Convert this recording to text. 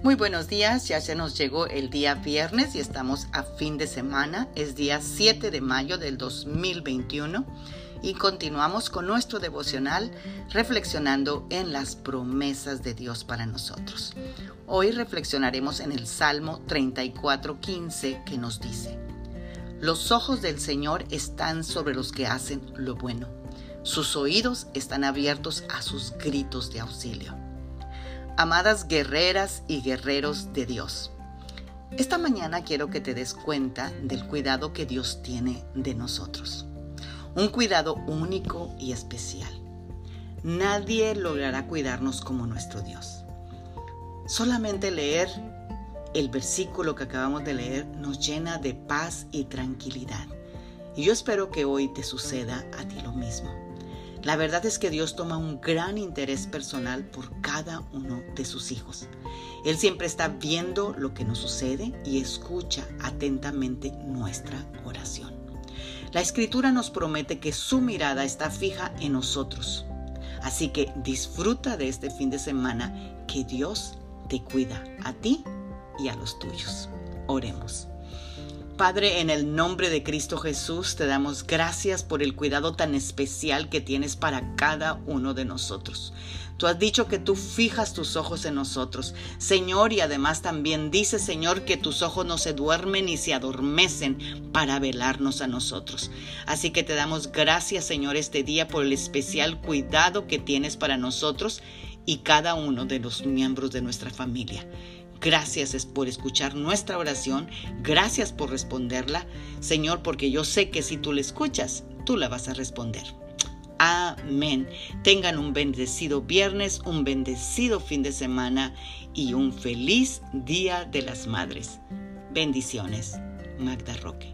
Muy buenos días, ya se nos llegó el día viernes y estamos a fin de semana, es día 7 de mayo del 2021 y continuamos con nuestro devocional reflexionando en las promesas de Dios para nosotros. Hoy reflexionaremos en el Salmo 34:15 que nos dice, Los ojos del Señor están sobre los que hacen lo bueno, sus oídos están abiertos a sus gritos de auxilio amadas guerreras y guerreros de Dios. Esta mañana quiero que te des cuenta del cuidado que Dios tiene de nosotros. Un cuidado único y especial. Nadie logrará cuidarnos como nuestro Dios. Solamente leer el versículo que acabamos de leer nos llena de paz y tranquilidad. Y yo espero que hoy te suceda a ti lo mismo. La verdad es que Dios toma un gran interés personal por cada uno de sus hijos. Él siempre está viendo lo que nos sucede y escucha atentamente nuestra oración. La escritura nos promete que su mirada está fija en nosotros. Así que disfruta de este fin de semana que Dios te cuida a ti y a los tuyos. Oremos. Padre, en el nombre de Cristo Jesús, te damos gracias por el cuidado tan especial que tienes para cada uno de nosotros. Tú has dicho que tú fijas tus ojos en nosotros, Señor, y además también dice, Señor, que tus ojos no se duermen ni se adormecen para velarnos a nosotros. Así que te damos gracias, Señor, este día por el especial cuidado que tienes para nosotros y cada uno de los miembros de nuestra familia. Gracias por escuchar nuestra oración, gracias por responderla, Señor, porque yo sé que si tú la escuchas, tú la vas a responder. Amén. Tengan un bendecido viernes, un bendecido fin de semana y un feliz Día de las Madres. Bendiciones. Magda Roque.